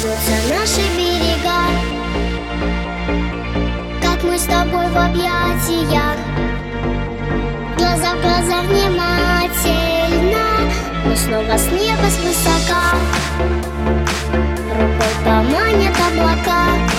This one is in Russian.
кажутся наши берега. Как мы с тобой в объятиях. Глаза в глаза внимательно. Но снова с неба свысока. Рукой поманят облака.